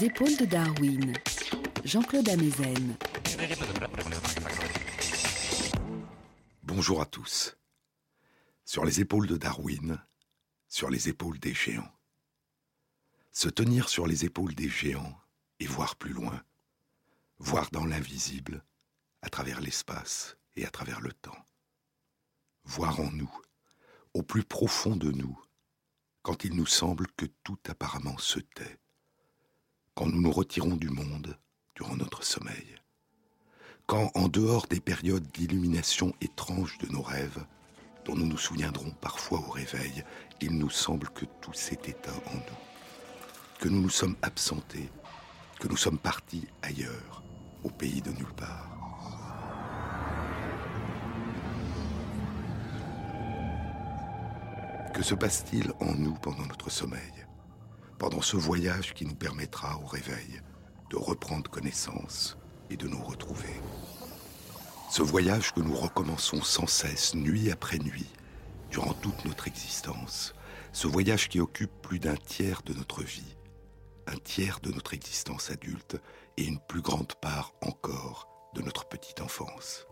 Épaules de Darwin, Jean-Claude Amezen. Bonjour à tous. Sur les épaules de Darwin, sur les épaules des géants. Se tenir sur les épaules des géants et voir plus loin, voir dans l'invisible, à travers l'espace et à travers le temps. Voir en nous, au plus profond de nous, quand il nous semble que tout apparemment se tait, quand nous nous retirons du monde durant notre sommeil, quand en dehors des périodes d'illumination étrange de nos rêves, dont nous nous souviendrons parfois au réveil, il nous semble que tout s'est éteint en nous, que nous nous sommes absentés, que nous sommes partis ailleurs, au pays de nulle part. Que se passe-t-il en nous pendant notre sommeil? Pendant ce voyage qui nous permettra au réveil de reprendre connaissance et de nous retrouver Ce voyage que nous recommençons sans cesse, nuit après nuit, durant toute notre existence. Ce voyage qui occupe plus d'un tiers de notre vie, un tiers de notre existence adulte et une plus grande part encore de notre petite enfance.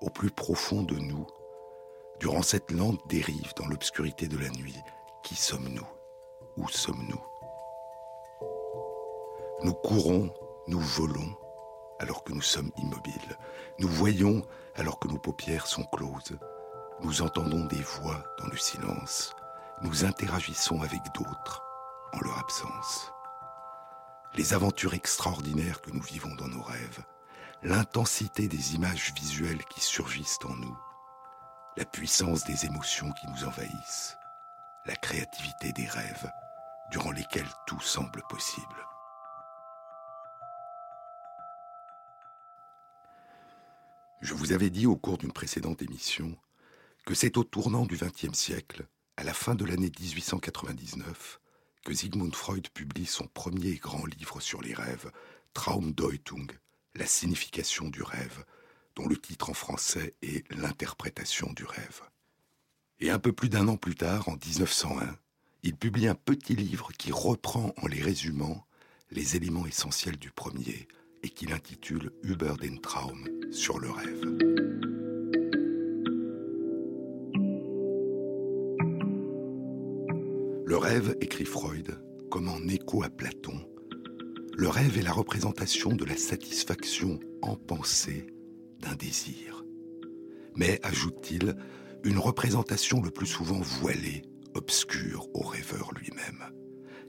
Au plus profond de nous, Durant cette lente dérive dans l'obscurité de la nuit, qui sommes-nous? Où sommes-nous? Nous courons, nous volons, alors que nous sommes immobiles. Nous voyons alors que nos paupières sont closes. Nous entendons des voix dans le silence. Nous interagissons avec d'autres en leur absence. Les aventures extraordinaires que nous vivons dans nos rêves, l'intensité des images visuelles qui surgissent en nous, la puissance des émotions qui nous envahissent, la créativité des rêves durant lesquels tout semble possible. Je vous avais dit au cours d'une précédente émission que c'est au tournant du XXe siècle, à la fin de l'année 1899, que Sigmund Freud publie son premier grand livre sur les rêves, Traumdeutung, la signification du rêve, dont le titre en français est L'interprétation du rêve. Et un peu plus d'un an plus tard, en 1901, il publie un petit livre qui reprend en les résumant les éléments essentiels du premier et qu'il intitule Über den Traum sur le rêve. Le rêve, écrit Freud, comme en écho à Platon, le rêve est la représentation de la satisfaction en pensée d'un désir. Mais, ajoute-t-il, une représentation le plus souvent voilée, obscure au rêveur lui-même.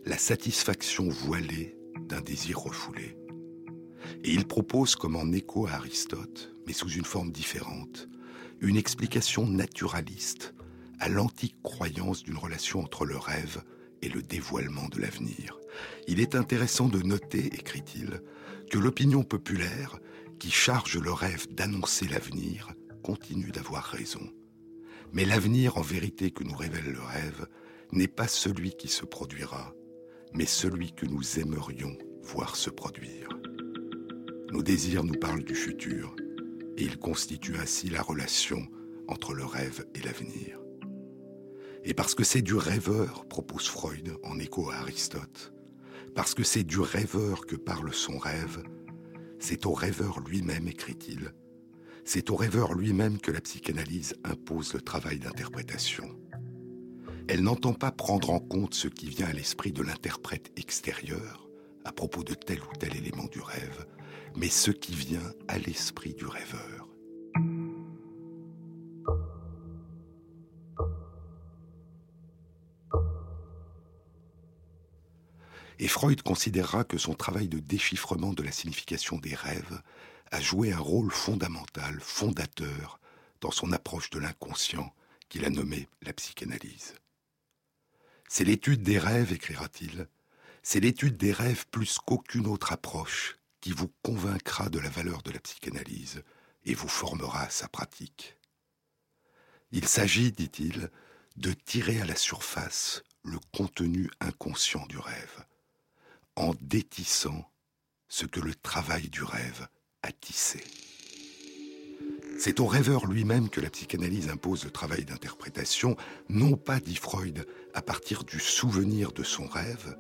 La satisfaction voilée d'un désir refoulé. Et il propose, comme en écho à Aristote, mais sous une forme différente, une explication naturaliste à l'antique croyance d'une relation entre le rêve et le dévoilement de l'avenir. Il est intéressant de noter, écrit-il, que l'opinion populaire qui charge le rêve d'annoncer l'avenir continue d'avoir raison. Mais l'avenir en vérité que nous révèle le rêve n'est pas celui qui se produira, mais celui que nous aimerions voir se produire. Nos désirs nous parlent du futur, et ils constituent ainsi la relation entre le rêve et l'avenir. Et parce que c'est du rêveur, propose Freud en écho à Aristote, parce que c'est du rêveur que parle son rêve, c'est au rêveur lui-même, écrit-il, c'est au rêveur lui-même que la psychanalyse impose le travail d'interprétation. Elle n'entend pas prendre en compte ce qui vient à l'esprit de l'interprète extérieur à propos de tel ou tel élément du rêve, mais ce qui vient à l'esprit du rêveur. Et Freud considérera que son travail de déchiffrement de la signification des rêves a joué un rôle fondamental, fondateur, dans son approche de l'inconscient qu'il a nommé la psychanalyse. C'est l'étude des rêves, écrira-t-il, c'est l'étude des rêves plus qu'aucune autre approche qui vous convaincra de la valeur de la psychanalyse et vous formera sa pratique. Il s'agit, dit-il, de tirer à la surface le contenu inconscient du rêve, en détissant ce que le travail du rêve tissé. C'est au rêveur lui-même que la psychanalyse impose le travail d'interprétation, non pas, dit Freud, à partir du souvenir de son rêve,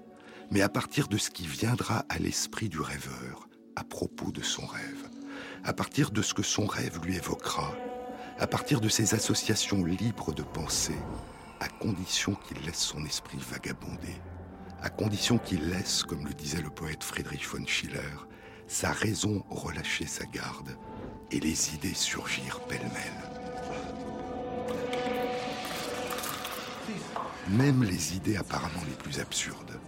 mais à partir de ce qui viendra à l'esprit du rêveur à propos de son rêve, à partir de ce que son rêve lui évoquera, à partir de ses associations libres de pensée, à condition qu'il laisse son esprit vagabonder, à condition qu'il laisse, comme le disait le poète Friedrich von Schiller, sa raison relâcher sa garde et les idées surgir pêle-mêle. Même les idées apparemment les plus absurdes,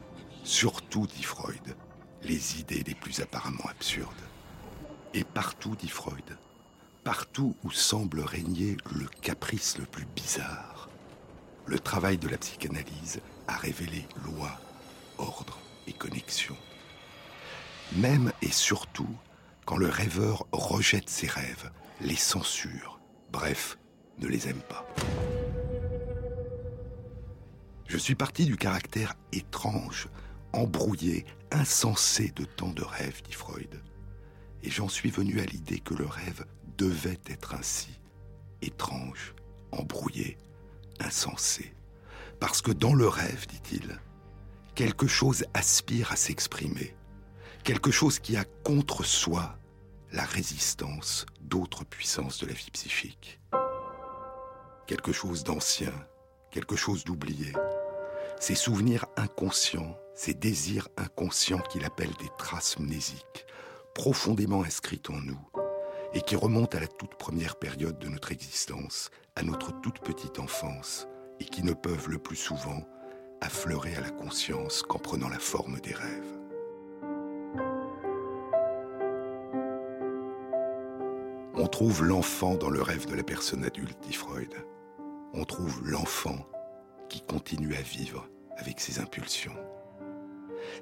surtout, dit Freud, les idées les plus apparemment absurdes. Et partout, dit Freud, partout où semble régner le caprice le plus bizarre, le travail de la psychanalyse a révélé loi, ordre et connexion. Même et surtout quand le rêveur rejette ses rêves, les censure, bref, ne les aime pas. Je suis parti du caractère étrange, embrouillé, insensé de tant de rêves, dit Freud. Et j'en suis venu à l'idée que le rêve devait être ainsi, étrange, embrouillé, insensé. Parce que dans le rêve, dit-il, quelque chose aspire à s'exprimer, quelque chose qui a contre soi la résistance d'autres puissances de la vie psychique. Quelque chose d'ancien, quelque chose d'oublié, ces souvenirs inconscients, ces désirs inconscients qu'il appelle des traces mnésiques, profondément inscrites en nous, et qui remontent à la toute première période de notre existence, à notre toute petite enfance, et qui ne peuvent le plus souvent affleurer à la conscience qu'en prenant la forme des rêves. On trouve l'enfant dans le rêve de la personne adulte, dit Freud. On trouve l'enfant qui continue à vivre avec ses impulsions.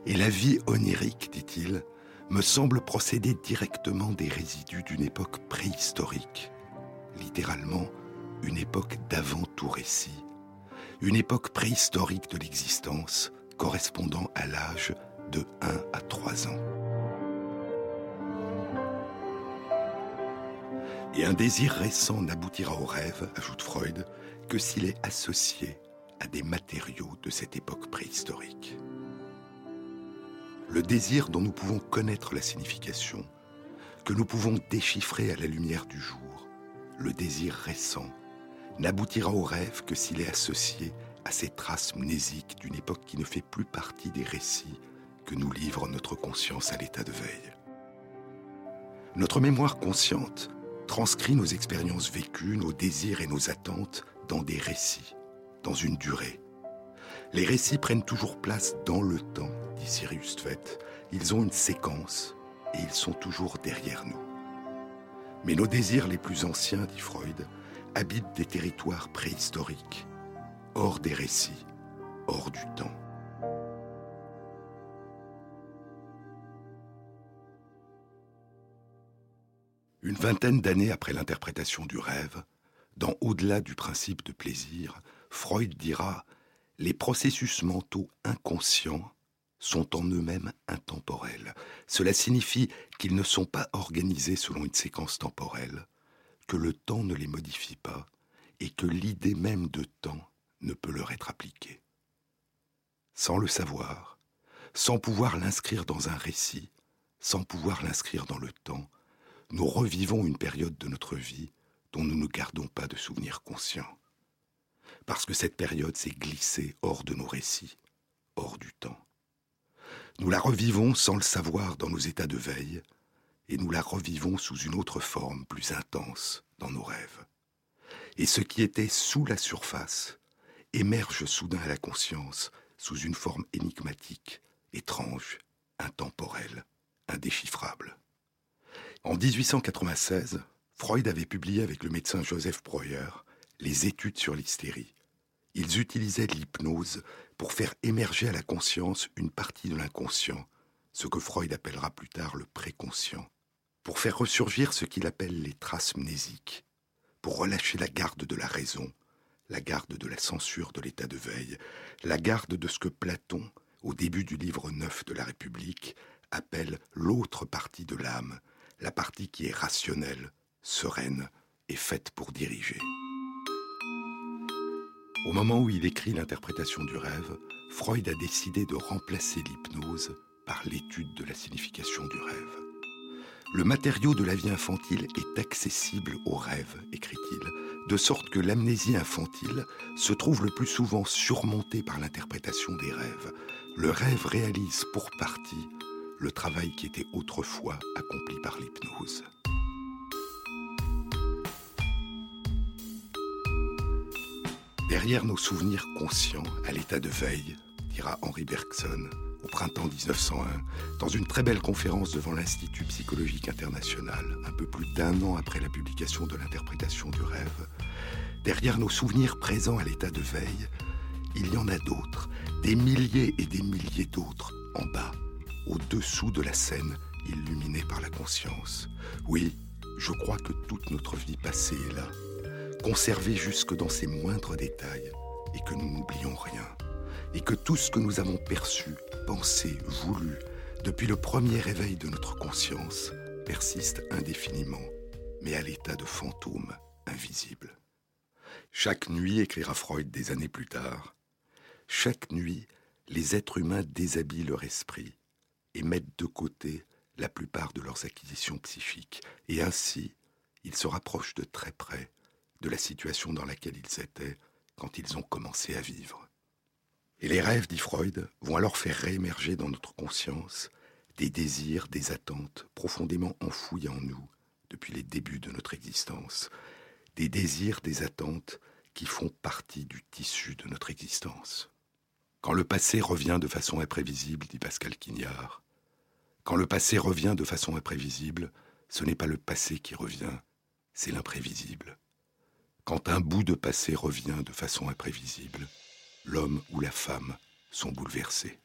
Et la vie onirique, dit-il, me semble procéder directement des résidus d'une époque préhistorique, littéralement une époque d'avant tout récit, une époque préhistorique de l'existence correspondant à l'âge de 1 à 3 ans. Et un désir récent n'aboutira au rêve, ajoute Freud, que s'il est associé à des matériaux de cette époque préhistorique. Le désir dont nous pouvons connaître la signification, que nous pouvons déchiffrer à la lumière du jour, le désir récent, n'aboutira au rêve que s'il est associé à ces traces mnésiques d'une époque qui ne fait plus partie des récits que nous livre notre conscience à l'état de veille. Notre mémoire consciente transcrit nos expériences vécues, nos désirs et nos attentes dans des récits, dans une durée. Les récits prennent toujours place dans le temps, dit Sirius Tvet. Ils ont une séquence et ils sont toujours derrière nous. Mais nos désirs les plus anciens, dit Freud, habitent des territoires préhistoriques, hors des récits, hors du temps. Une vingtaine d'années après l'interprétation du rêve, dans Au-delà du principe de plaisir, Freud dira Les processus mentaux inconscients sont en eux-mêmes intemporels. Cela signifie qu'ils ne sont pas organisés selon une séquence temporelle, que le temps ne les modifie pas et que l'idée même de temps ne peut leur être appliquée. Sans le savoir, sans pouvoir l'inscrire dans un récit, sans pouvoir l'inscrire dans le temps, nous revivons une période de notre vie dont nous ne gardons pas de souvenirs conscients parce que cette période s'est glissée hors de nos récits, hors du temps. Nous la revivons sans le savoir dans nos états de veille, et nous la revivons sous une autre forme plus intense dans nos rêves. Et ce qui était sous la surface émerge soudain à la conscience sous une forme énigmatique, étrange, intemporelle, indéchiffrable. En 1896, Freud avait publié avec le médecin Joseph Breuer les études sur l'hystérie. Ils utilisaient l'hypnose pour faire émerger à la conscience une partie de l'inconscient, ce que Freud appellera plus tard le préconscient, pour faire ressurgir ce qu'il appelle les traces mnésiques, pour relâcher la garde de la raison, la garde de la censure de l'état de veille, la garde de ce que Platon, au début du livre 9 de la République, appelle l'autre partie de l'âme, la partie qui est rationnelle, sereine et faite pour diriger. Au moment où il écrit l'interprétation du rêve, Freud a décidé de remplacer l'hypnose par l'étude de la signification du rêve. Le matériau de la vie infantile est accessible au rêve, écrit-il, de sorte que l'amnésie infantile se trouve le plus souvent surmontée par l'interprétation des rêves. Le rêve réalise pour partie le travail qui était autrefois accompli par l'hypnose. Derrière nos souvenirs conscients à l'état de veille, dira Henri Bergson au printemps 1901, dans une très belle conférence devant l'Institut psychologique international, un peu plus d'un an après la publication de l'interprétation du rêve, derrière nos souvenirs présents à l'état de veille, il y en a d'autres, des milliers et des milliers d'autres, en bas, au-dessous de la scène illuminée par la conscience. Oui, je crois que toute notre vie passée est là, conservée jusque dans ses moindres détails, et que nous n'oublions rien, et que tout ce que nous avons perçu, pensé, voulu, depuis le premier réveil de notre conscience, persiste indéfiniment, mais à l'état de fantôme invisible. Chaque nuit, écrira Freud des années plus tard, chaque nuit, les êtres humains déshabillent leur esprit et mettent de côté la plupart de leurs acquisitions psychiques, et ainsi ils se rapprochent de très près de la situation dans laquelle ils étaient quand ils ont commencé à vivre. Et les rêves, dit Freud, vont alors faire réémerger dans notre conscience des désirs, des attentes profondément enfouis en nous depuis les débuts de notre existence, des désirs, des attentes qui font partie du tissu de notre existence. Quand le passé revient de façon imprévisible, dit Pascal Quignard, quand le passé revient de façon imprévisible, ce n'est pas le passé qui revient, c'est l'imprévisible. Quand un bout de passé revient de façon imprévisible, l'homme ou la femme sont bouleversés.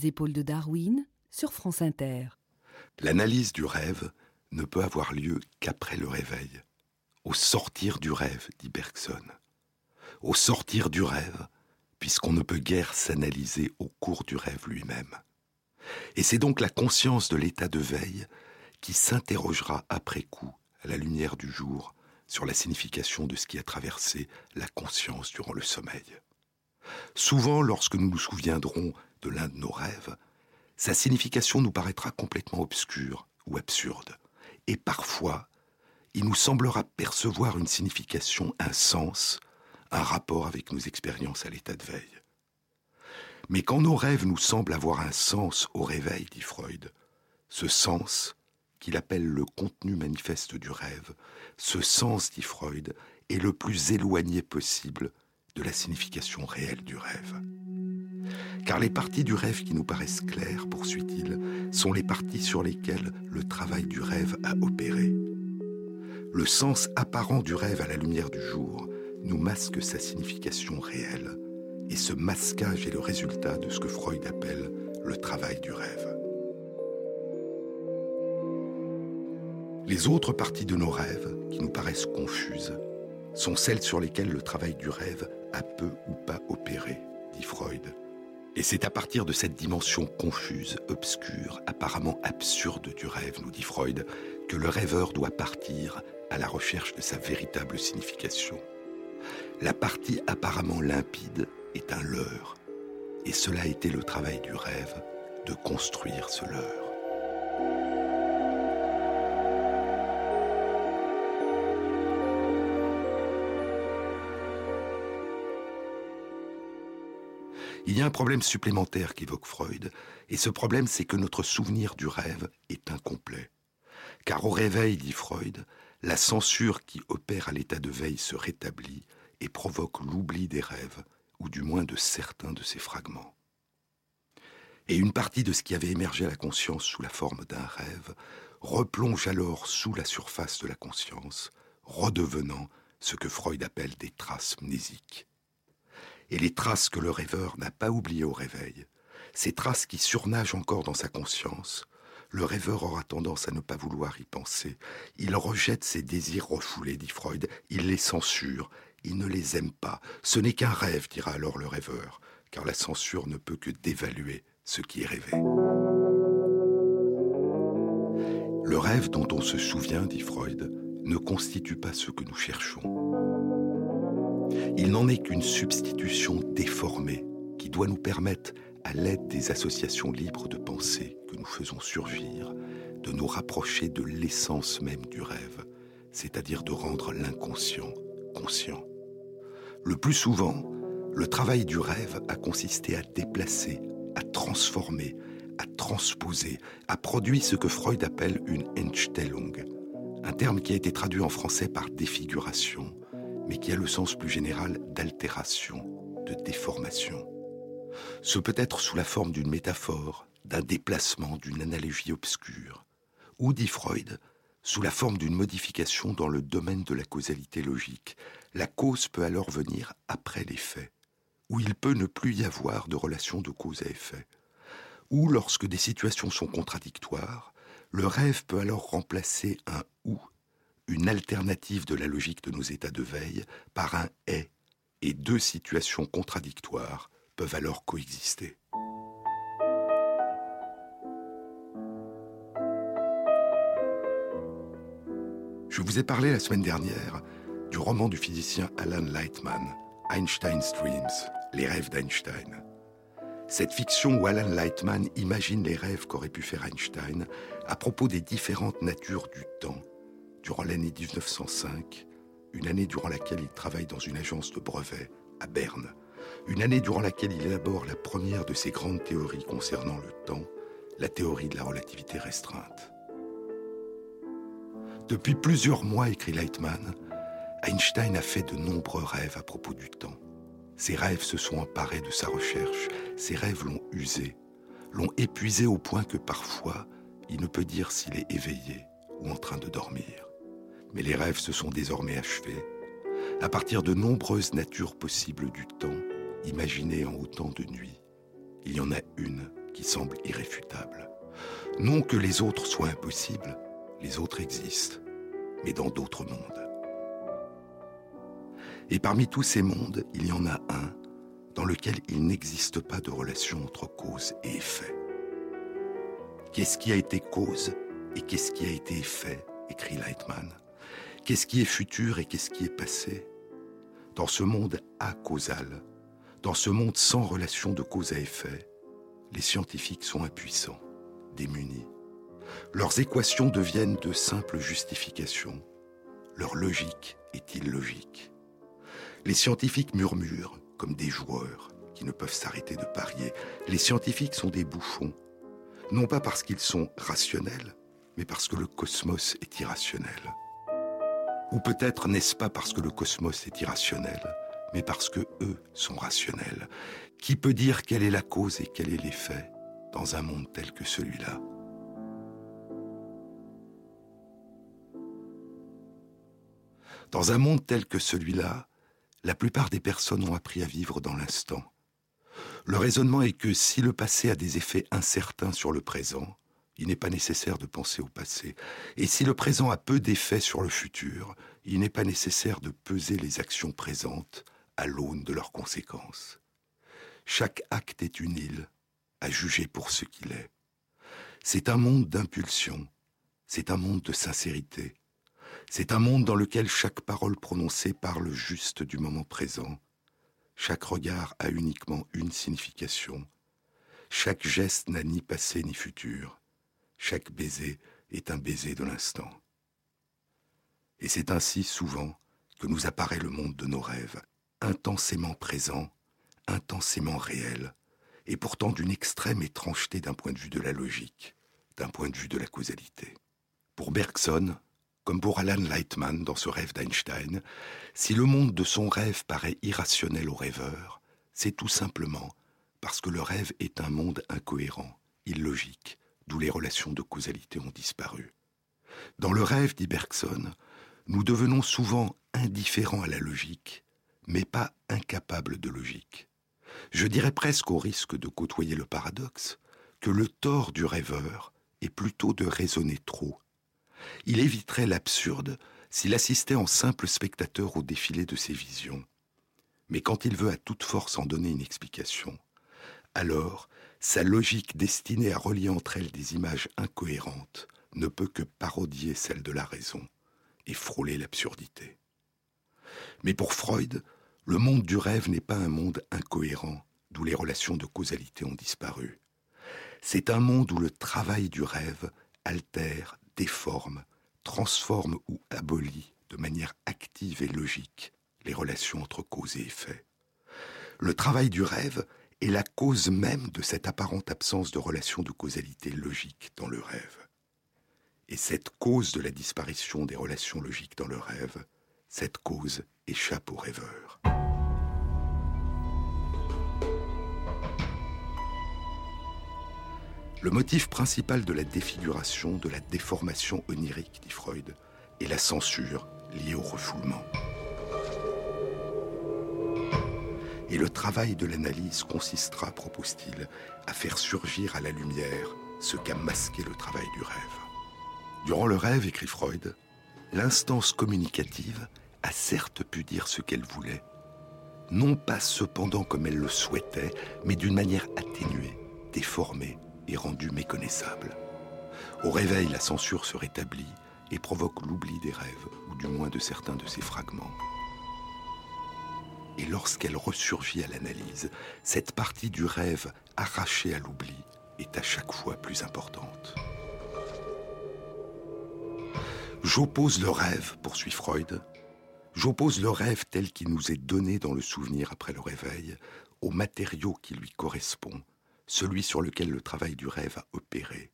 Les épaules de Darwin, sur France Inter. L'analyse du rêve ne peut avoir lieu qu'après le réveil. Au sortir du rêve, dit Bergson. Au sortir du rêve, puisqu'on ne peut guère s'analyser au cours du rêve lui-même. Et c'est donc la conscience de l'état de veille qui s'interrogera après coup, à la lumière du jour, sur la signification de ce qui a traversé la conscience durant le sommeil. Souvent, lorsque nous nous souviendrons de l'un de nos rêves, sa signification nous paraîtra complètement obscure ou absurde. Et parfois, il nous semblera percevoir une signification, un sens, un rapport avec nos expériences à l'état de veille. Mais quand nos rêves nous semblent avoir un sens au réveil, dit Freud, ce sens, qu'il appelle le contenu manifeste du rêve, ce sens, dit Freud, est le plus éloigné possible de la signification réelle du rêve. Car les parties du rêve qui nous paraissent claires, poursuit-il, sont les parties sur lesquelles le travail du rêve a opéré. Le sens apparent du rêve à la lumière du jour nous masque sa signification réelle, et ce masquage est le résultat de ce que Freud appelle le travail du rêve. Les autres parties de nos rêves, qui nous paraissent confuses, sont celles sur lesquelles le travail du rêve a peu ou pas opéré, dit Freud. Et c'est à partir de cette dimension confuse, obscure, apparemment absurde du rêve, nous dit Freud, que le rêveur doit partir à la recherche de sa véritable signification. La partie apparemment limpide est un leurre, et cela a été le travail du rêve de construire ce leurre. Il y a un problème supplémentaire qu'évoque Freud, et ce problème c'est que notre souvenir du rêve est incomplet. Car au réveil, dit Freud, la censure qui opère à l'état de veille se rétablit et provoque l'oubli des rêves, ou du moins de certains de ces fragments. Et une partie de ce qui avait émergé à la conscience sous la forme d'un rêve replonge alors sous la surface de la conscience, redevenant ce que Freud appelle des traces mnésiques. Et les traces que le rêveur n'a pas oubliées au réveil, ces traces qui surnagent encore dans sa conscience, le rêveur aura tendance à ne pas vouloir y penser. Il rejette ses désirs refoulés, dit Freud, il les censure, il ne les aime pas. Ce n'est qu'un rêve, dira alors le rêveur, car la censure ne peut que dévaluer ce qui est rêvé. Le rêve dont on se souvient, dit Freud, ne constitue pas ce que nous cherchons. Il n'en est qu'une substitution déformée qui doit nous permettre, à l'aide des associations libres de pensée que nous faisons surgir, de nous rapprocher de l'essence même du rêve, c'est-à-dire de rendre l'inconscient conscient. Le plus souvent, le travail du rêve a consisté à déplacer, à transformer, à transposer, à produire ce que Freud appelle une Entstellung, un terme qui a été traduit en français par défiguration, mais qui a le sens plus général d'altération, de déformation. Ce peut être sous la forme d'une métaphore, d'un déplacement, d'une analogie obscure, ou, dit Freud, sous la forme d'une modification dans le domaine de la causalité logique, la cause peut alors venir après les faits, il peut ne plus y avoir de relation de cause à effet, ou lorsque des situations sont contradictoires, le rêve peut alors remplacer un ou, une alternative de la logique de nos états de veille, par un est, et deux situations contradictoires peuvent alors coexister. Je vous ai parlé la semaine dernière du roman du physicien Alan Lightman, Einstein's Dreams, les rêves d'Einstein. Cette fiction où Alan Lightman imagine les rêves qu'aurait pu faire Einstein à propos des différentes natures du temps, durant l'année 1905, une année durant laquelle il travaille dans une agence de brevets à Berne, une année durant laquelle il élabore la première de ses grandes théories concernant le temps, la théorie de la relativité restreinte. Depuis plusieurs mois, écrit Lightman, Einstein a fait de nombreux rêves à propos du temps. Ces rêves se sont emparés de sa recherche, ces rêves l'ont usé, l'ont épuisé au point que parfois, il ne peut dire s'il est éveillé ou en train de dormir. Mais les rêves se sont désormais achevés, à partir de nombreuses natures possibles du temps, imaginées en autant de nuits. Il y en a une qui semble irréfutable. Non que les autres soient impossibles, les autres existent, mais dans d'autres mondes. Et parmi tous ces mondes, il y en a un dans lequel il n'existe pas de relation entre cause et effet. Qu'est-ce qui a été cause et qu'est-ce qui a été effet écrit Lightman. Qu'est-ce qui est futur et qu'est-ce qui est passé Dans ce monde acausal, dans ce monde sans relation de cause à effet, les scientifiques sont impuissants, démunis. Leurs équations deviennent de simples justifications. Leur logique est illogique. Les scientifiques murmurent comme des joueurs qui ne peuvent s'arrêter de parier. Les scientifiques sont des bouffons, non pas parce qu'ils sont rationnels, mais parce que le cosmos est irrationnel. Ou peut-être n'est-ce pas parce que le cosmos est irrationnel, mais parce que eux sont rationnels. Qui peut dire quelle est la cause et quel est l'effet dans un monde tel que celui-là? Dans un monde tel que celui-là, la plupart des personnes ont appris à vivre dans l'instant. Le raisonnement est que si le passé a des effets incertains sur le présent, il n'est pas nécessaire de penser au passé. Et si le présent a peu d'effets sur le futur, il n'est pas nécessaire de peser les actions présentes à l'aune de leurs conséquences. Chaque acte est une île, à juger pour ce qu'il est. C'est un monde d'impulsion, c'est un monde de sincérité, c'est un monde dans lequel chaque parole prononcée parle juste du moment présent, chaque regard a uniquement une signification, chaque geste n'a ni passé ni futur, chaque baiser est un baiser de l'instant. Et c'est ainsi souvent que nous apparaît le monde de nos rêves, intensément présent, intensément réel, et pourtant d'une extrême étrangeté d'un point de vue de la logique, d'un point de vue de la causalité. Pour Bergson, comme pour Alan Lightman dans ce rêve d'Einstein, si le monde de son rêve paraît irrationnel au rêveur, c'est tout simplement parce que le rêve est un monde incohérent, illogique, d'où les relations de causalité ont disparu. Dans le rêve, dit Bergson, nous devenons souvent indifférents à la logique, mais pas incapables de logique. Je dirais presque au risque de côtoyer le paradoxe que le tort du rêveur est plutôt de raisonner trop. Il éviterait l'absurde s'il assistait en simple spectateur au défilé de ses visions. Mais quand il veut à toute force en donner une explication, alors sa logique destinée à relier entre elles des images incohérentes ne peut que parodier celle de la raison et frôler l'absurdité. Mais pour Freud, le monde du rêve n'est pas un monde incohérent, d'où les relations de causalité ont disparu. C'est un monde où le travail du rêve altère, déforme, transforme ou abolit de manière active et logique les relations entre cause et effet. Le travail du rêve est la cause même de cette apparente absence de relation de causalité logique dans le rêve. Et cette cause de la disparition des relations logiques dans le rêve, cette cause échappe au rêveur. Le motif principal de la défiguration, de la déformation onirique, dit Freud, est la censure liée au refoulement. Et le travail de l'analyse consistera, propose-t-il, à faire surgir à la lumière ce qu'a masqué le travail du rêve. Durant le rêve, écrit Freud, l'instance communicative a certes pu dire ce qu'elle voulait, non pas cependant comme elle le souhaitait, mais d'une manière atténuée, déformée et rendue méconnaissable. Au réveil, la censure se rétablit et provoque l'oubli des rêves, ou du moins de certains de ses fragments et lorsqu'elle ressurgit à l'analyse, cette partie du rêve arrachée à l'oubli est à chaque fois plus importante. J'oppose le rêve, poursuit Freud, j'oppose le rêve tel qu'il nous est donné dans le souvenir après le réveil au matériau qui lui correspond, celui sur lequel le travail du rêve a opéré,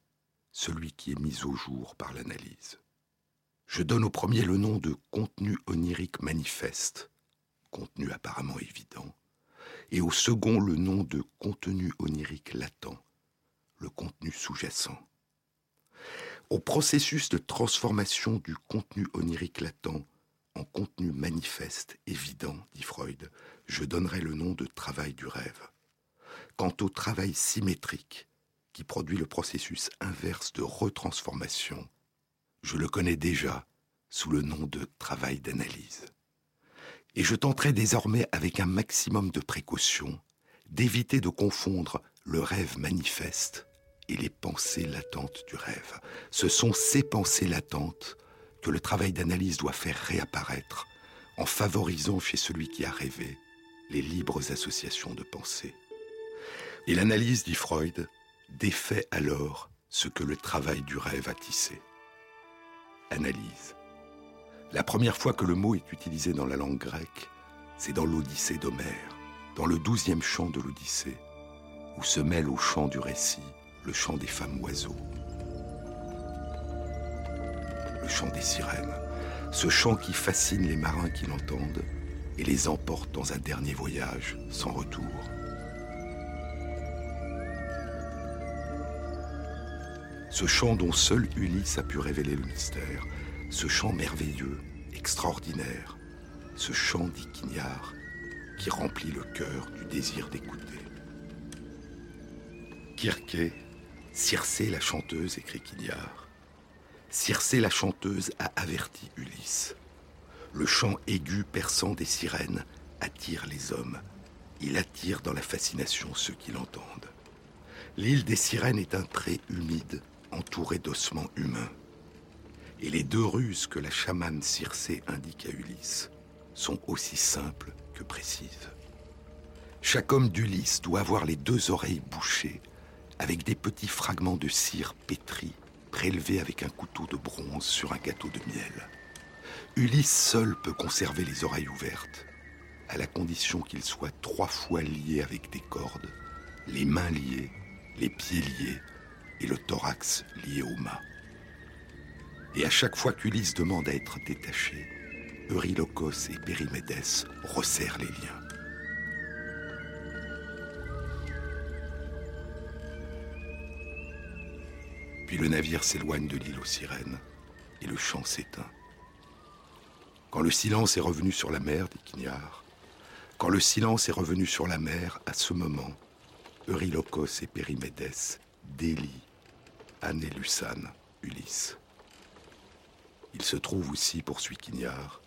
celui qui est mis au jour par l'analyse. Je donne au premier le nom de contenu onirique manifeste, contenu apparemment évident, et au second le nom de contenu onirique latent, le contenu sous-jacent. Au processus de transformation du contenu onirique latent en contenu manifeste, évident, dit Freud, je donnerai le nom de travail du rêve. Quant au travail symétrique, qui produit le processus inverse de retransformation, je le connais déjà sous le nom de travail d'analyse et je tenterai désormais avec un maximum de précaution d'éviter de confondre le rêve manifeste et les pensées latentes du rêve. Ce sont ces pensées latentes que le travail d'analyse doit faire réapparaître en favorisant chez celui qui a rêvé les libres associations de pensées. Et l'analyse, dit Freud, défait alors ce que le travail du rêve a tissé. Analyse. La première fois que le mot est utilisé dans la langue grecque, c'est dans l'Odyssée d'Homère, dans le douzième chant de l'Odyssée, où se mêle au chant du récit le chant des femmes oiseaux, le chant des sirènes, ce chant qui fascine les marins qui l'entendent et les emporte dans un dernier voyage sans retour. Ce chant dont seul Ulysse a pu révéler le mystère, ce chant merveilleux, extraordinaire, ce chant d'Iquignard qui remplit le cœur du désir d'écouter. Kirké, Circé la chanteuse, écrit Quignard. Circé la chanteuse a averti Ulysse. Le chant aigu perçant des sirènes attire les hommes. Il attire dans la fascination ceux qui l'entendent. L'île des sirènes est un pré humide entouré d'ossements humains. Et les deux ruses que la chamane Circé indique à Ulysse sont aussi simples que précises. Chaque homme d'Ulysse doit avoir les deux oreilles bouchées avec des petits fragments de cire pétris prélevés avec un couteau de bronze sur un gâteau de miel. Ulysse seul peut conserver les oreilles ouvertes, à la condition qu'il soit trois fois lié avec des cordes, les mains liées, les pieds liés et le thorax lié au mât. Et à chaque fois qu'Ulysse demande à être détaché, Eurylocos et Périmédès resserrent les liens. Puis le navire s'éloigne de l'île aux sirènes et le chant s'éteint. Quand le silence est revenu sur la mer, dit Quignard, quand le silence est revenu sur la mer, à ce moment, Eurylocos et Périmédès délient Anne Ulysse. Il se trouve aussi, poursuit Quignard,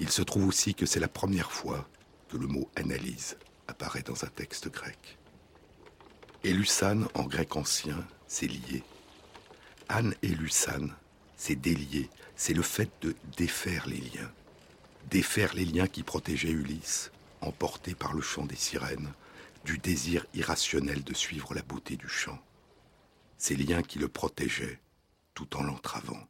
il se trouve aussi que c'est la première fois que le mot analyse apparaît dans un texte grec. Et Lucane, en grec ancien, c'est lié. Anne et Lucane, c'est délier, c'est le fait de défaire les liens. Défaire les liens qui protégeaient Ulysse, emporté par le chant des sirènes, du désir irrationnel de suivre la beauté du chant. Ces liens qui le protégeaient tout en l'entravant.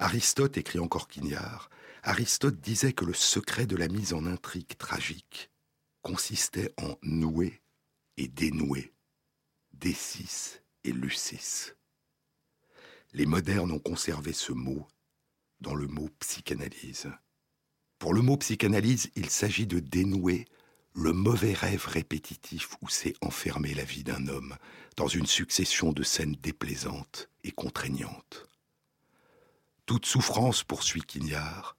Aristote, écrit encore Quignard, Aristote disait que le secret de la mise en intrigue tragique consistait en nouer et dénouer, décis et lucis. Les modernes ont conservé ce mot dans le mot psychanalyse. Pour le mot psychanalyse, il s'agit de dénouer le mauvais rêve répétitif où s'est enfermée la vie d'un homme dans une succession de scènes déplaisantes et contraignantes. Toute souffrance, poursuit Quignard,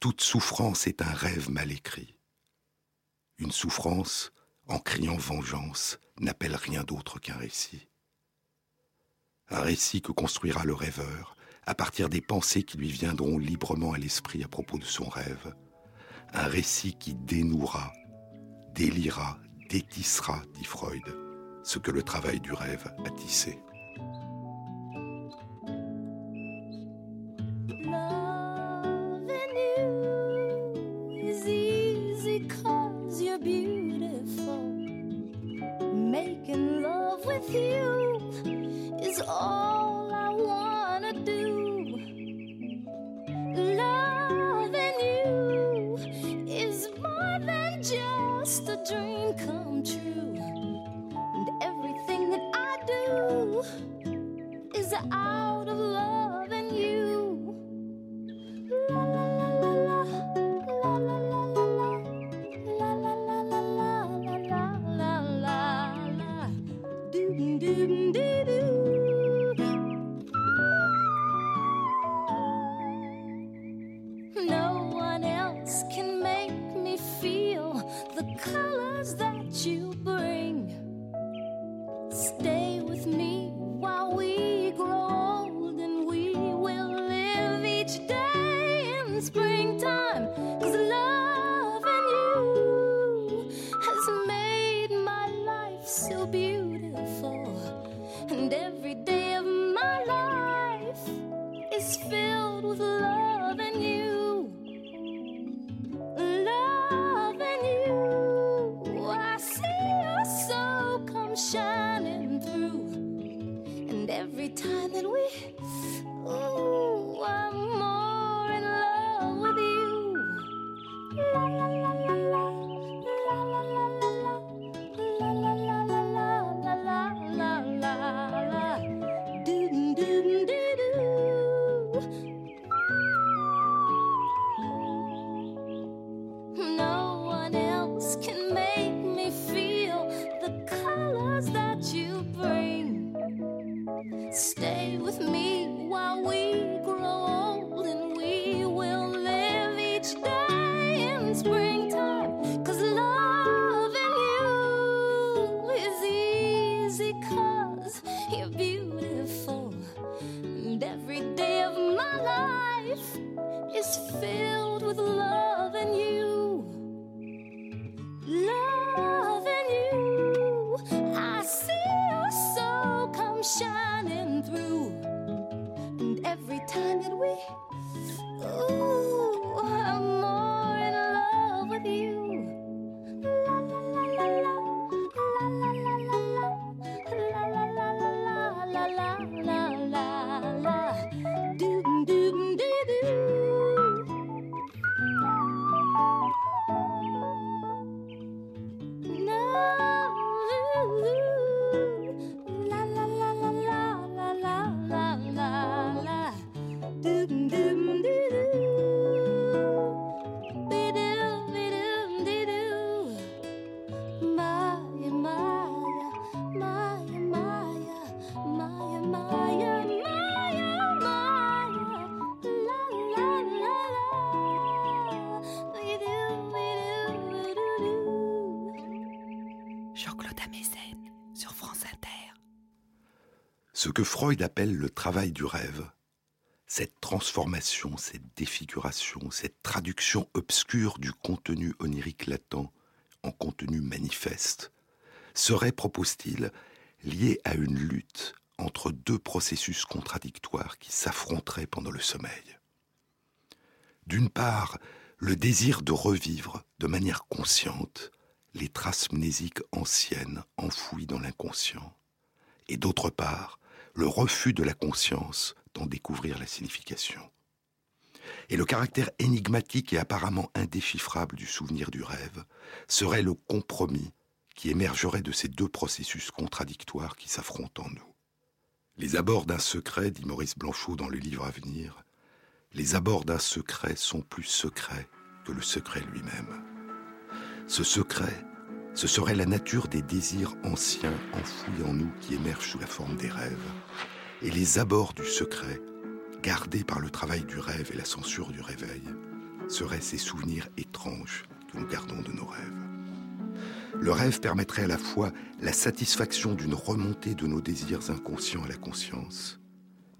toute souffrance est un rêve mal écrit. Une souffrance, en criant vengeance, n'appelle rien d'autre qu'un récit. Un récit que construira le rêveur à partir des pensées qui lui viendront librement à l'esprit à propos de son rêve. Un récit qui dénouera, délira, détissera, dit Freud, ce que le travail du rêve a tissé. life is filled with love. Ce que Freud appelle le travail du rêve, cette transformation, cette défiguration, cette traduction obscure du contenu onirique latent en contenu manifeste, serait, propose-t-il, lié à une lutte entre deux processus contradictoires qui s'affronteraient pendant le sommeil. D'une part, le désir de revivre de manière consciente les traces mnésiques anciennes enfouies dans l'inconscient, et d'autre part, le refus de la conscience d'en découvrir la signification. Et le caractère énigmatique et apparemment indéchiffrable du souvenir du rêve serait le compromis qui émergerait de ces deux processus contradictoires qui s'affrontent en nous. Les abords d'un secret, dit Maurice Blanchot dans le livre à venir, les abords d'un secret sont plus secrets que le secret lui-même. Ce secret, ce serait la nature des désirs anciens enfouis en nous qui émergent sous la forme des rêves, et les abords du secret, gardés par le travail du rêve et la censure du réveil, seraient ces souvenirs étranges que nous gardons de nos rêves. Le rêve permettrait à la fois la satisfaction d'une remontée de nos désirs inconscients à la conscience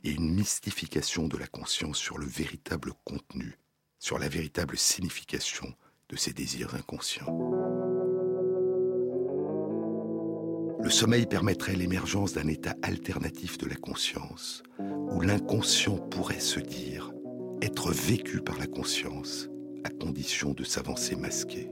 et une mystification de la conscience sur le véritable contenu, sur la véritable signification de ces désirs inconscients. Le sommeil permettrait l'émergence d'un état alternatif de la conscience, où l'inconscient pourrait se dire être vécu par la conscience, à condition de s'avancer masqué.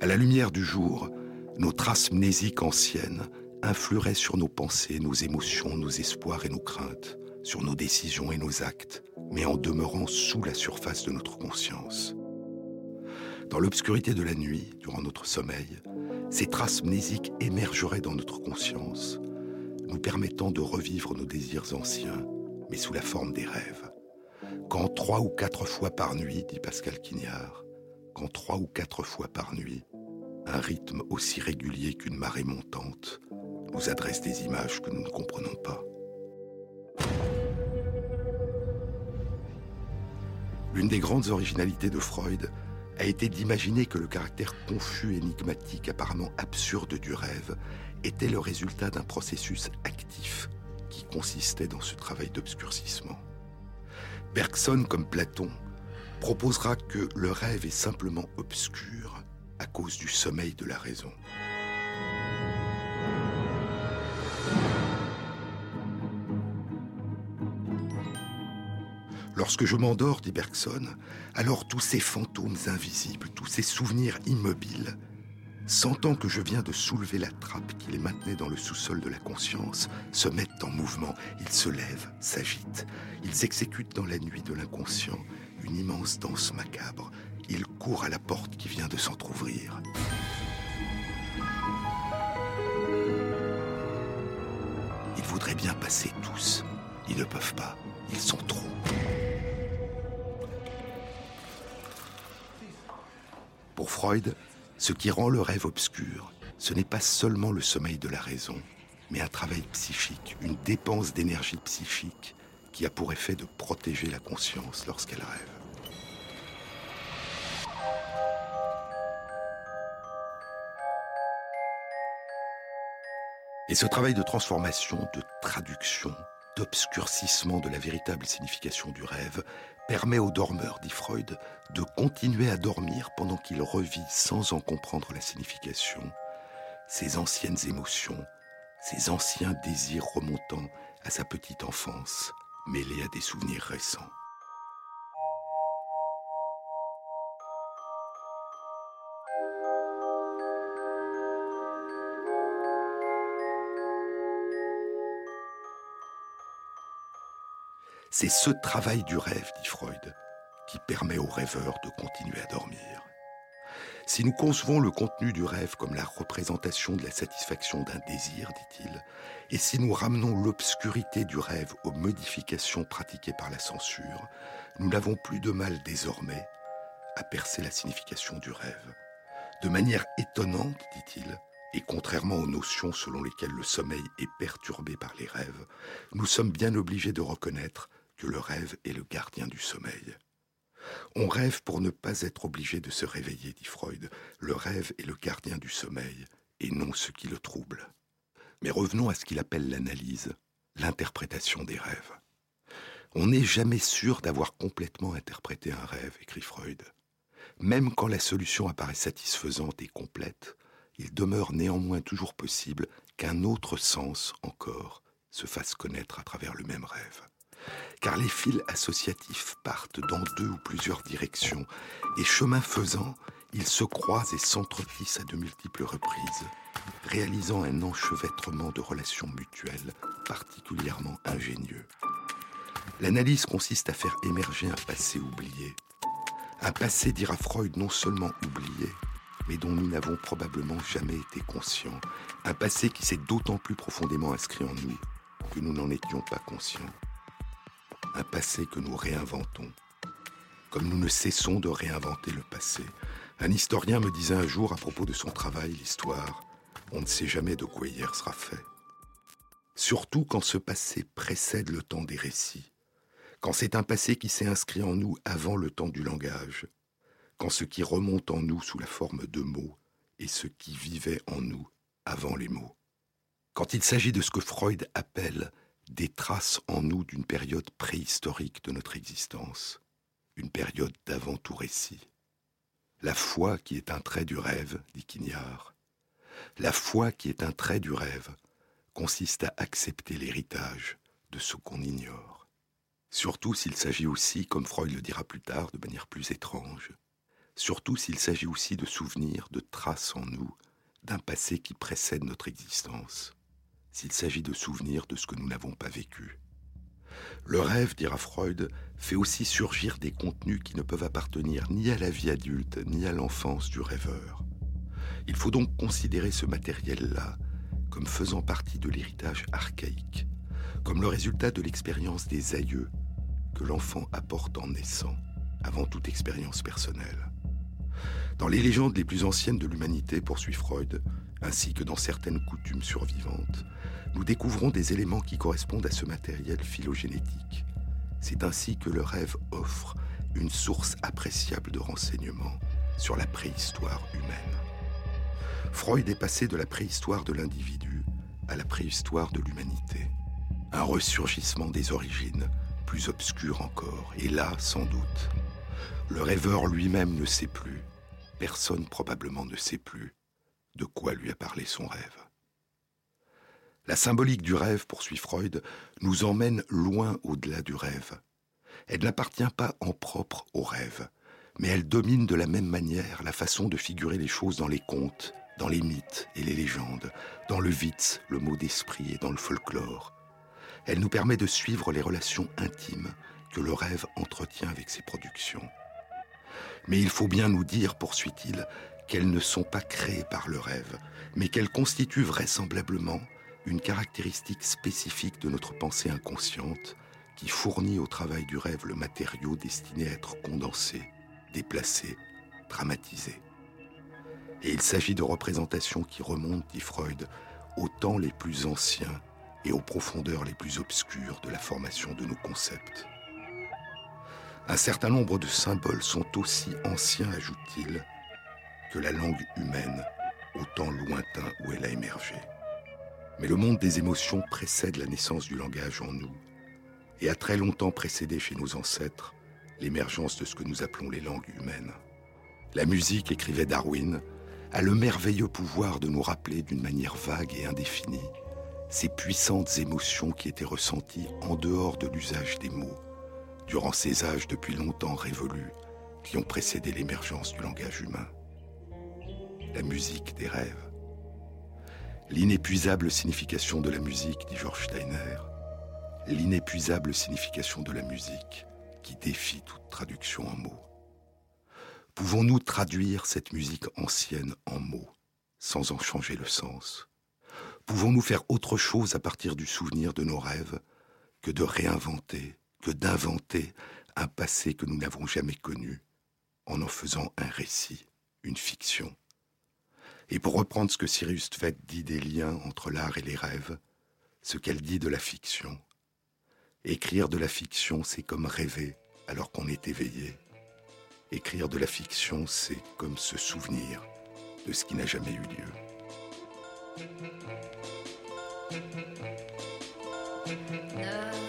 À la lumière du jour, nos traces mnésiques anciennes influeraient sur nos pensées, nos émotions, nos espoirs et nos craintes, sur nos décisions et nos actes, mais en demeurant sous la surface de notre conscience. Dans l'obscurité de la nuit, durant notre sommeil, ces traces mnésiques émergeraient dans notre conscience, nous permettant de revivre nos désirs anciens, mais sous la forme des rêves. Quand trois ou quatre fois par nuit, dit Pascal Quignard, quand trois ou quatre fois par nuit, un rythme aussi régulier qu'une marée montante nous adresse des images que nous ne comprenons pas. L'une des grandes originalités de Freud a été d'imaginer que le caractère confus, énigmatique, apparemment absurde du rêve était le résultat d'un processus actif qui consistait dans ce travail d'obscurcissement. Bergson, comme Platon, proposera que le rêve est simplement obscur à cause du sommeil de la raison. Lorsque je m'endors, dit Bergson, alors tous ces fantômes invisibles, tous ces souvenirs immobiles, sentant que je viens de soulever la trappe qui les maintenait dans le sous-sol de la conscience, se mettent en mouvement. Ils se lèvent, s'agitent. Ils exécutent dans la nuit de l'inconscient une immense danse macabre. Ils courent à la porte qui vient de s'entr'ouvrir. Ils voudraient bien passer tous. Ils ne peuvent pas. Ils sont trop. Pour Freud, ce qui rend le rêve obscur, ce n'est pas seulement le sommeil de la raison, mais un travail psychique, une dépense d'énergie psychique qui a pour effet de protéger la conscience lorsqu'elle rêve. Et ce travail de transformation, de traduction, d'obscurcissement de la véritable signification du rêve permet au dormeur, dit Freud, de continuer à dormir pendant qu'il revit sans en comprendre la signification ses anciennes émotions, ses anciens désirs remontant à sa petite enfance, mêlés à des souvenirs récents. C'est ce travail du rêve, dit Freud, qui permet au rêveur de continuer à dormir. Si nous concevons le contenu du rêve comme la représentation de la satisfaction d'un désir, dit-il, et si nous ramenons l'obscurité du rêve aux modifications pratiquées par la censure, nous n'avons plus de mal désormais à percer la signification du rêve. De manière étonnante, dit-il, et contrairement aux notions selon lesquelles le sommeil est perturbé par les rêves, nous sommes bien obligés de reconnaître le rêve est le gardien du sommeil. On rêve pour ne pas être obligé de se réveiller, dit Freud. Le rêve est le gardien du sommeil et non ce qui le trouble. Mais revenons à ce qu'il appelle l'analyse, l'interprétation des rêves. On n'est jamais sûr d'avoir complètement interprété un rêve, écrit Freud. Même quand la solution apparaît satisfaisante et complète, il demeure néanmoins toujours possible qu'un autre sens encore se fasse connaître à travers le même rêve car les fils associatifs partent dans deux ou plusieurs directions, et chemin faisant, ils se croisent et s'entreplissent à de multiples reprises, réalisant un enchevêtrement de relations mutuelles particulièrement ingénieux. L'analyse consiste à faire émerger un passé oublié. Un passé, dira Freud, non seulement oublié, mais dont nous n'avons probablement jamais été conscients. Un passé qui s'est d'autant plus profondément inscrit en nous que nous n'en étions pas conscients un passé que nous réinventons, comme nous ne cessons de réinventer le passé. Un historien me disait un jour à propos de son travail, l'histoire, on ne sait jamais de quoi hier sera fait. Surtout quand ce passé précède le temps des récits, quand c'est un passé qui s'est inscrit en nous avant le temps du langage, quand ce qui remonte en nous sous la forme de mots est ce qui vivait en nous avant les mots. Quand il s'agit de ce que Freud appelle des traces en nous d'une période préhistorique de notre existence, une période d'avant tout récit. La foi qui est un trait du rêve, dit Quignard. La foi qui est un trait du rêve consiste à accepter l'héritage de ce qu'on ignore. Surtout s'il s'agit aussi, comme Freud le dira plus tard de manière plus étrange, surtout s'il s'agit aussi de souvenirs, de traces en nous d'un passé qui précède notre existence s'il s'agit de souvenirs de ce que nous n'avons pas vécu. Le rêve, dira Freud, fait aussi surgir des contenus qui ne peuvent appartenir ni à la vie adulte ni à l'enfance du rêveur. Il faut donc considérer ce matériel-là comme faisant partie de l'héritage archaïque, comme le résultat de l'expérience des aïeux que l'enfant apporte en naissant, avant toute expérience personnelle. Dans les légendes les plus anciennes de l'humanité, poursuit Freud, ainsi que dans certaines coutumes survivantes, nous découvrons des éléments qui correspondent à ce matériel phylogénétique. C'est ainsi que le rêve offre une source appréciable de renseignements sur la préhistoire humaine. Freud est passé de la préhistoire de l'individu à la préhistoire de l'humanité. Un ressurgissement des origines, plus obscur encore, et là, sans doute, le rêveur lui-même ne sait plus, personne probablement ne sait plus, de quoi lui a parlé son rêve. La symbolique du rêve, poursuit Freud, nous emmène loin au-delà du rêve. Elle n'appartient pas en propre au rêve, mais elle domine de la même manière la façon de figurer les choses dans les contes, dans les mythes et les légendes, dans le Witz, le mot d'esprit, et dans le folklore. Elle nous permet de suivre les relations intimes que le rêve entretient avec ses productions. Mais il faut bien nous dire, poursuit-il, qu'elles ne sont pas créées par le rêve, mais qu'elles constituent vraisemblablement une caractéristique spécifique de notre pensée inconsciente qui fournit au travail du rêve le matériau destiné à être condensé, déplacé, dramatisé. Et il s'agit de représentations qui remontent, dit Freud, aux temps les plus anciens et aux profondeurs les plus obscures de la formation de nos concepts. Un certain nombre de symboles sont aussi anciens, ajoute-t-il, que la langue humaine, au temps lointain où elle a émergé. Mais le monde des émotions précède la naissance du langage en nous et a très longtemps précédé chez nos ancêtres l'émergence de ce que nous appelons les langues humaines. La musique, écrivait Darwin, a le merveilleux pouvoir de nous rappeler d'une manière vague et indéfinie ces puissantes émotions qui étaient ressenties en dehors de l'usage des mots, durant ces âges depuis longtemps révolus qui ont précédé l'émergence du langage humain. La musique des rêves. L'inépuisable signification de la musique, dit George Steiner, l'inépuisable signification de la musique qui défie toute traduction en mots. Pouvons-nous traduire cette musique ancienne en mots, sans en changer le sens? Pouvons-nous faire autre chose à partir du souvenir de nos rêves que de réinventer, que d'inventer un passé que nous n'avons jamais connu, en en faisant un récit, une fiction Et pour reprendre ce que Cyrus Tvet dit des liens entre l'art et les rêves, ce qu'elle dit de la fiction, écrire de la fiction, c'est comme rêver alors qu'on est éveillé. Écrire de la fiction, c'est comme se souvenir de ce qui n'a jamais eu lieu. Ne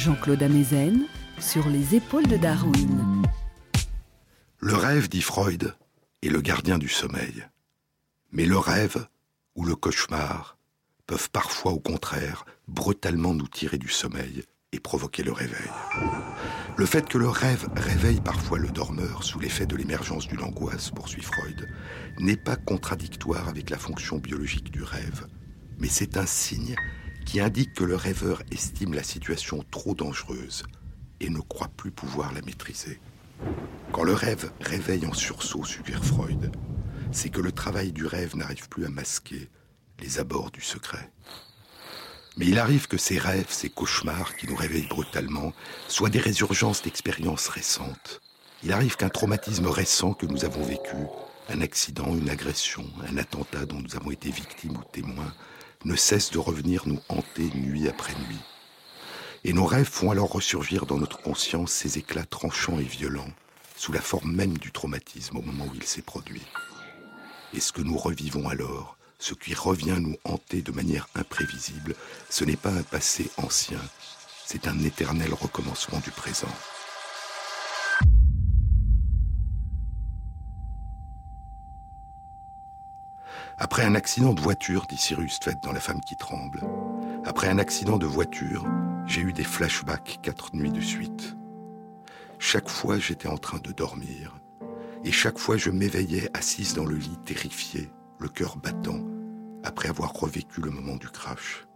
Jean-Claude Amezen sur les épaules de Darwin. Le rêve, dit Freud, est le gardien du sommeil. Mais le rêve ou le cauchemar peuvent parfois, au contraire, brutalement nous tirer du sommeil et provoquer le réveil. Le fait que le rêve réveille parfois le dormeur sous l'effet de l'émergence d'une angoisse, poursuit Freud, n'est pas contradictoire avec la fonction biologique du rêve, mais c'est un signe qui indique que le rêveur estime la situation trop dangereuse et ne croit plus pouvoir la maîtriser. Quand le rêve réveille en sursaut, suggère Freud, c'est que le travail du rêve n'arrive plus à masquer les abords du secret. Mais il arrive que ces rêves, ces cauchemars qui nous réveillent brutalement, soient des résurgences d'expériences récentes. Il arrive qu'un traumatisme récent que nous avons vécu, un accident, une agression, un attentat dont nous avons été victimes ou témoins, ne cesse de revenir nous hanter nuit après nuit. Et nos rêves font alors ressurgir dans notre conscience ces éclats tranchants et violents, sous la forme même du traumatisme au moment où il s'est produit. Et ce que nous revivons alors, ce qui revient nous hanter de manière imprévisible, ce n'est pas un passé ancien, c'est un éternel recommencement du présent. Après un accident de voiture, dit Cyrus Tvet dans La femme qui tremble, après un accident de voiture, j'ai eu des flashbacks quatre nuits de suite. Chaque fois, j'étais en train de dormir, et chaque fois, je m'éveillais assise dans le lit terrifié, le cœur battant, après avoir revécu le moment du crash.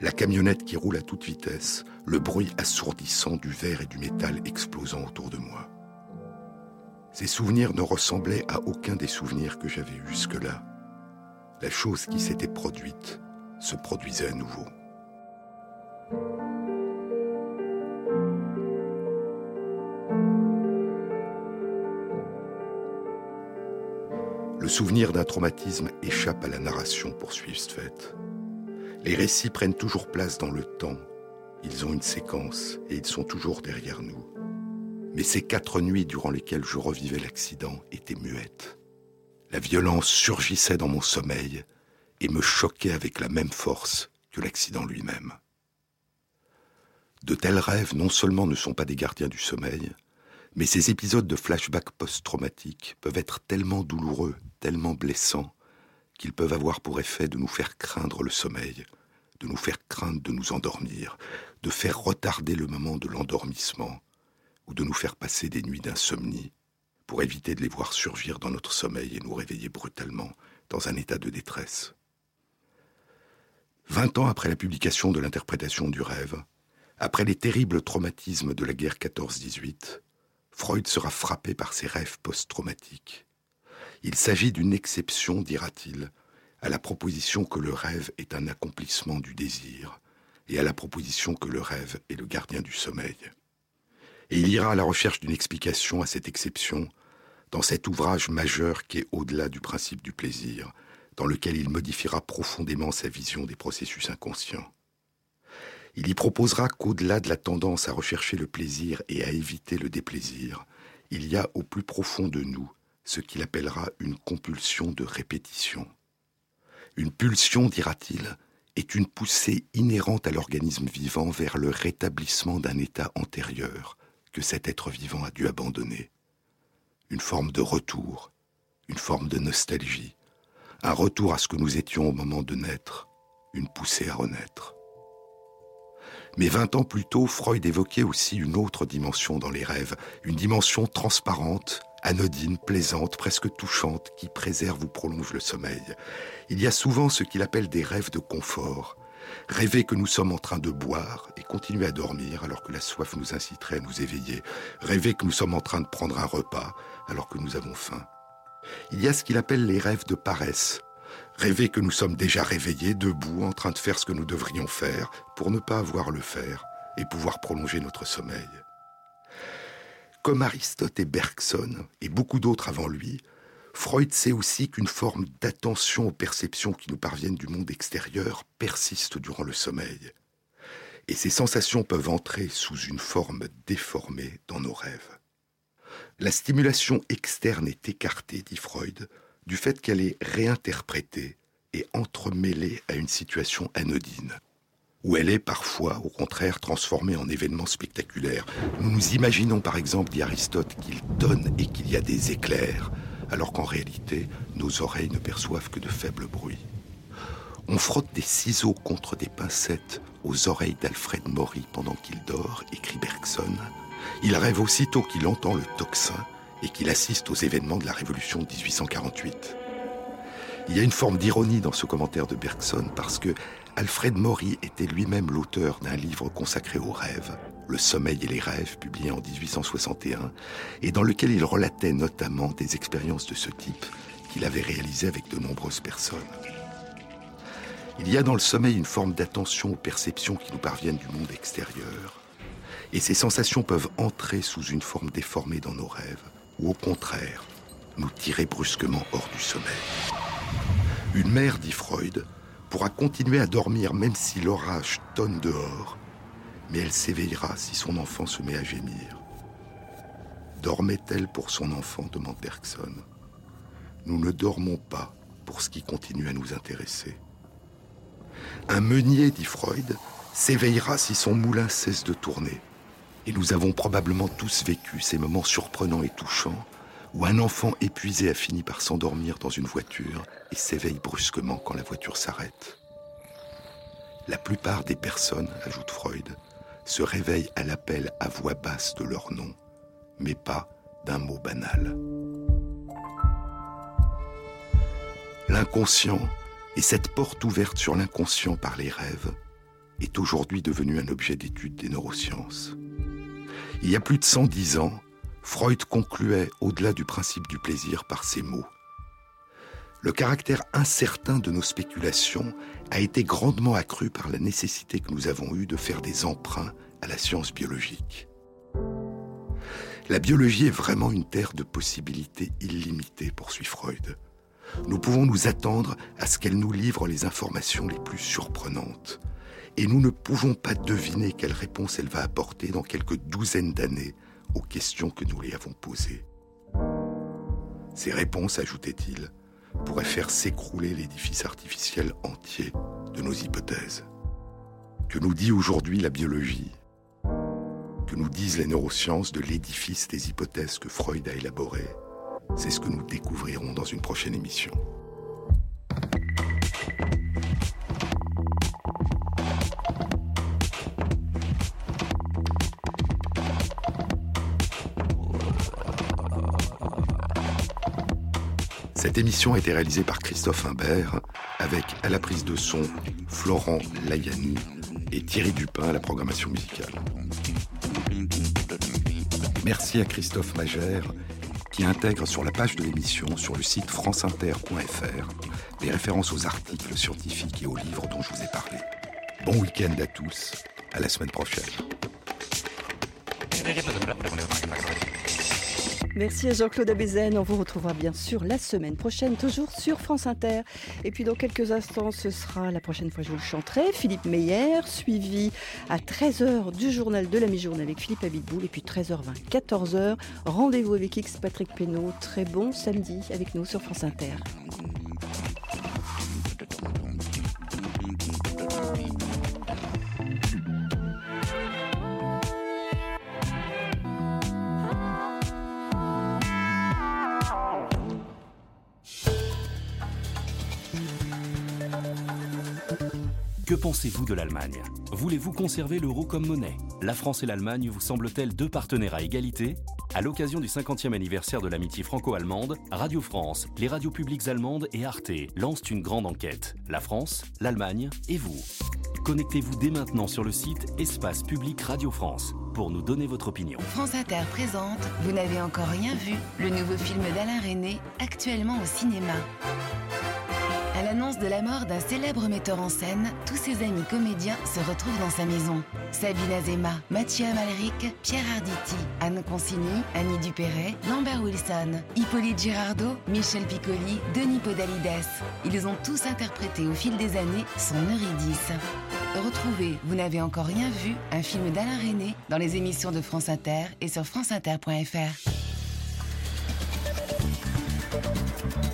La camionnette qui roule à toute vitesse, le bruit assourdissant du verre et du métal explosant autour de moi. Ces souvenirs ne ressemblaient à aucun des souvenirs que j'avais eus jusque-là la chose qui s'était produite se produisait à nouveau. Le souvenir d'un traumatisme échappe à la narration, poursuit Stvet. Les récits prennent toujours place dans le temps, ils ont une séquence et ils sont toujours derrière nous. Mais ces quatre nuits durant lesquelles je revivais l'accident étaient muettes. La violence surgissait dans mon sommeil et me choquait avec la même force que l'accident lui-même. De tels rêves non seulement ne sont pas des gardiens du sommeil, mais ces épisodes de flashback post-traumatiques peuvent être tellement douloureux, tellement blessants, qu'ils peuvent avoir pour effet de nous faire craindre le sommeil, de nous faire craindre de nous endormir, de faire retarder le moment de l'endormissement, ou de nous faire passer des nuits d'insomnie pour éviter de les voir surgir dans notre sommeil et nous réveiller brutalement dans un état de détresse. Vingt ans après la publication de l'interprétation du rêve, après les terribles traumatismes de la guerre 14-18, Freud sera frappé par ses rêves post-traumatiques. Il s'agit d'une exception, dira-t-il, à la proposition que le rêve est un accomplissement du désir, et à la proposition que le rêve est le gardien du sommeil et il ira à la recherche d'une explication à cette exception dans cet ouvrage majeur qui est au-delà du principe du plaisir, dans lequel il modifiera profondément sa vision des processus inconscients. Il y proposera qu'au-delà de la tendance à rechercher le plaisir et à éviter le déplaisir, il y a au plus profond de nous ce qu'il appellera une compulsion de répétition. Une pulsion, dira-t-il, est une poussée inhérente à l'organisme vivant vers le rétablissement d'un état antérieur, que cet être vivant a dû abandonner. Une forme de retour, une forme de nostalgie, un retour à ce que nous étions au moment de naître, une poussée à renaître. Mais vingt ans plus tôt, Freud évoquait aussi une autre dimension dans les rêves, une dimension transparente, anodine, plaisante, presque touchante, qui préserve ou prolonge le sommeil. Il y a souvent ce qu'il appelle des rêves de confort, Rêver que nous sommes en train de boire et continuer à dormir alors que la soif nous inciterait à nous éveiller. Rêver que nous sommes en train de prendre un repas alors que nous avons faim. Il y a ce qu'il appelle les rêves de paresse. Rêver que nous sommes déjà réveillés, debout, en train de faire ce que nous devrions faire pour ne pas avoir le faire et pouvoir prolonger notre sommeil. Comme Aristote et Bergson, et beaucoup d'autres avant lui, Freud sait aussi qu'une forme d'attention aux perceptions qui nous parviennent du monde extérieur persiste durant le sommeil. Et ces sensations peuvent entrer sous une forme déformée dans nos rêves. La stimulation externe est écartée, dit Freud, du fait qu'elle est réinterprétée et entremêlée à une situation anodine. où elle est parfois, au contraire, transformée en événement spectaculaire. Nous nous imaginons par exemple, dit Aristote, qu'il donne et qu'il y a des éclairs, alors qu'en réalité, nos oreilles ne perçoivent que de faibles bruits. On frotte des ciseaux contre des pincettes aux oreilles d'Alfred Maury pendant qu'il dort, écrit Bergson. Il rêve aussitôt qu'il entend le tocsin et qu'il assiste aux événements de la Révolution de 1848. Il y a une forme d'ironie dans ce commentaire de Bergson parce que Alfred Maury était lui-même l'auteur d'un livre consacré aux rêves, Le sommeil et les rêves, publié en 1861, et dans lequel il relatait notamment des expériences de ce type qu'il avait réalisées avec de nombreuses personnes. Il y a dans le sommeil une forme d'attention aux perceptions qui nous parviennent du monde extérieur. Et ces sensations peuvent entrer sous une forme déformée dans nos rêves, ou au contraire, nous tirer brusquement hors du sommeil. Une mère, dit Freud, pourra continuer à dormir même si l'orage tonne dehors, mais elle s'éveillera si son enfant se met à gémir. Dormait-elle pour son enfant demande Bergson. Nous ne dormons pas pour ce qui continue à nous intéresser. Un meunier, dit Freud, s'éveillera si son moulin cesse de tourner. Et nous avons probablement tous vécu ces moments surprenants et touchants où un enfant épuisé a fini par s'endormir dans une voiture et s'éveille brusquement quand la voiture s'arrête. La plupart des personnes, ajoute Freud, se réveillent à l'appel à voix basse de leur nom, mais pas d'un mot banal. L'inconscient et cette porte ouverte sur l'inconscient par les rêves est aujourd'hui devenue un objet d'étude des neurosciences. Il y a plus de 110 ans, Freud concluait au-delà du principe du plaisir par ces mots. Le caractère incertain de nos spéculations a été grandement accru par la nécessité que nous avons eue de faire des emprunts à la science biologique. La biologie est vraiment une terre de possibilités illimitées, poursuit Freud nous pouvons nous attendre à ce qu'elle nous livre les informations les plus surprenantes. Et nous ne pouvons pas deviner quelle réponse elle va apporter dans quelques douzaines d'années aux questions que nous lui avons posées. Ces réponses, ajoutait-il, pourraient faire s'écrouler l'édifice artificiel entier de nos hypothèses. Que nous dit aujourd'hui la biologie? Que nous disent les neurosciences de l'édifice des hypothèses que Freud a élaborées? C'est ce que nous découvrirons dans une prochaine émission. Cette émission a été réalisée par Christophe Imbert, avec à la prise de son Florent Layani et Thierry Dupin à la programmation musicale. Merci à Christophe Magère qui intègre sur la page de l'émission sur le site franceinter.fr des références aux articles scientifiques et aux livres dont je vous ai parlé. Bon week-end à tous, à la semaine prochaine. Merci à Jean-Claude Abézen. On vous retrouvera bien sûr la semaine prochaine, toujours sur France Inter. Et puis dans quelques instants, ce sera la prochaine fois je vous le chanterai. Philippe Meyer, suivi à 13h du journal de la mi-journée avec Philippe Abitboul. Et puis 13h20, 14h, rendez-vous avec X Patrick Pénaud. Très bon samedi avec nous sur France Inter. Pensez-vous de l'Allemagne? Voulez-vous conserver l'euro comme monnaie? La France et l'Allemagne vous semblent-elles deux partenaires à égalité? À l'occasion du 50e anniversaire de l'amitié franco-allemande, Radio France, les radios publiques allemandes et Arte lancent une grande enquête. La France, l'Allemagne et vous. Connectez-vous dès maintenant sur le site Espace Public Radio France pour nous donner votre opinion. France Inter présente Vous n'avez encore rien vu, le nouveau film d'Alain René, actuellement au cinéma. À l'annonce de la mort d'un célèbre metteur en scène, tous ses amis comédiens se retrouvent dans sa maison. Sabine Azema, Mathieu Amalric, Pierre Arditi, Anne Consigny, Annie Dupéret, Lambert Wilson, Hippolyte Girardot, Michel Piccoli, Denis Podalides. Ils ont tous interprété au fil des années son Eurydice. Retrouvez Vous n'avez encore rien vu, un film d'Alain René dans les émissions de France Inter et sur franceinter.fr.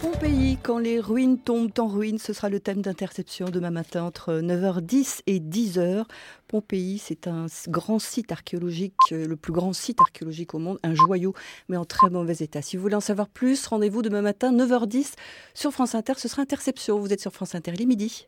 Pompéi, quand les ruines tombent en ruines, ce sera le thème d'interception demain matin entre 9h10 et 10h. Pompéi, c'est un grand site archéologique, euh, le plus grand site archéologique au monde, un joyau, mais en très mauvais état. Si vous voulez en savoir plus, rendez-vous demain matin, 9h10 sur France Inter. Ce sera Interception. Vous êtes sur France Inter, il est midi.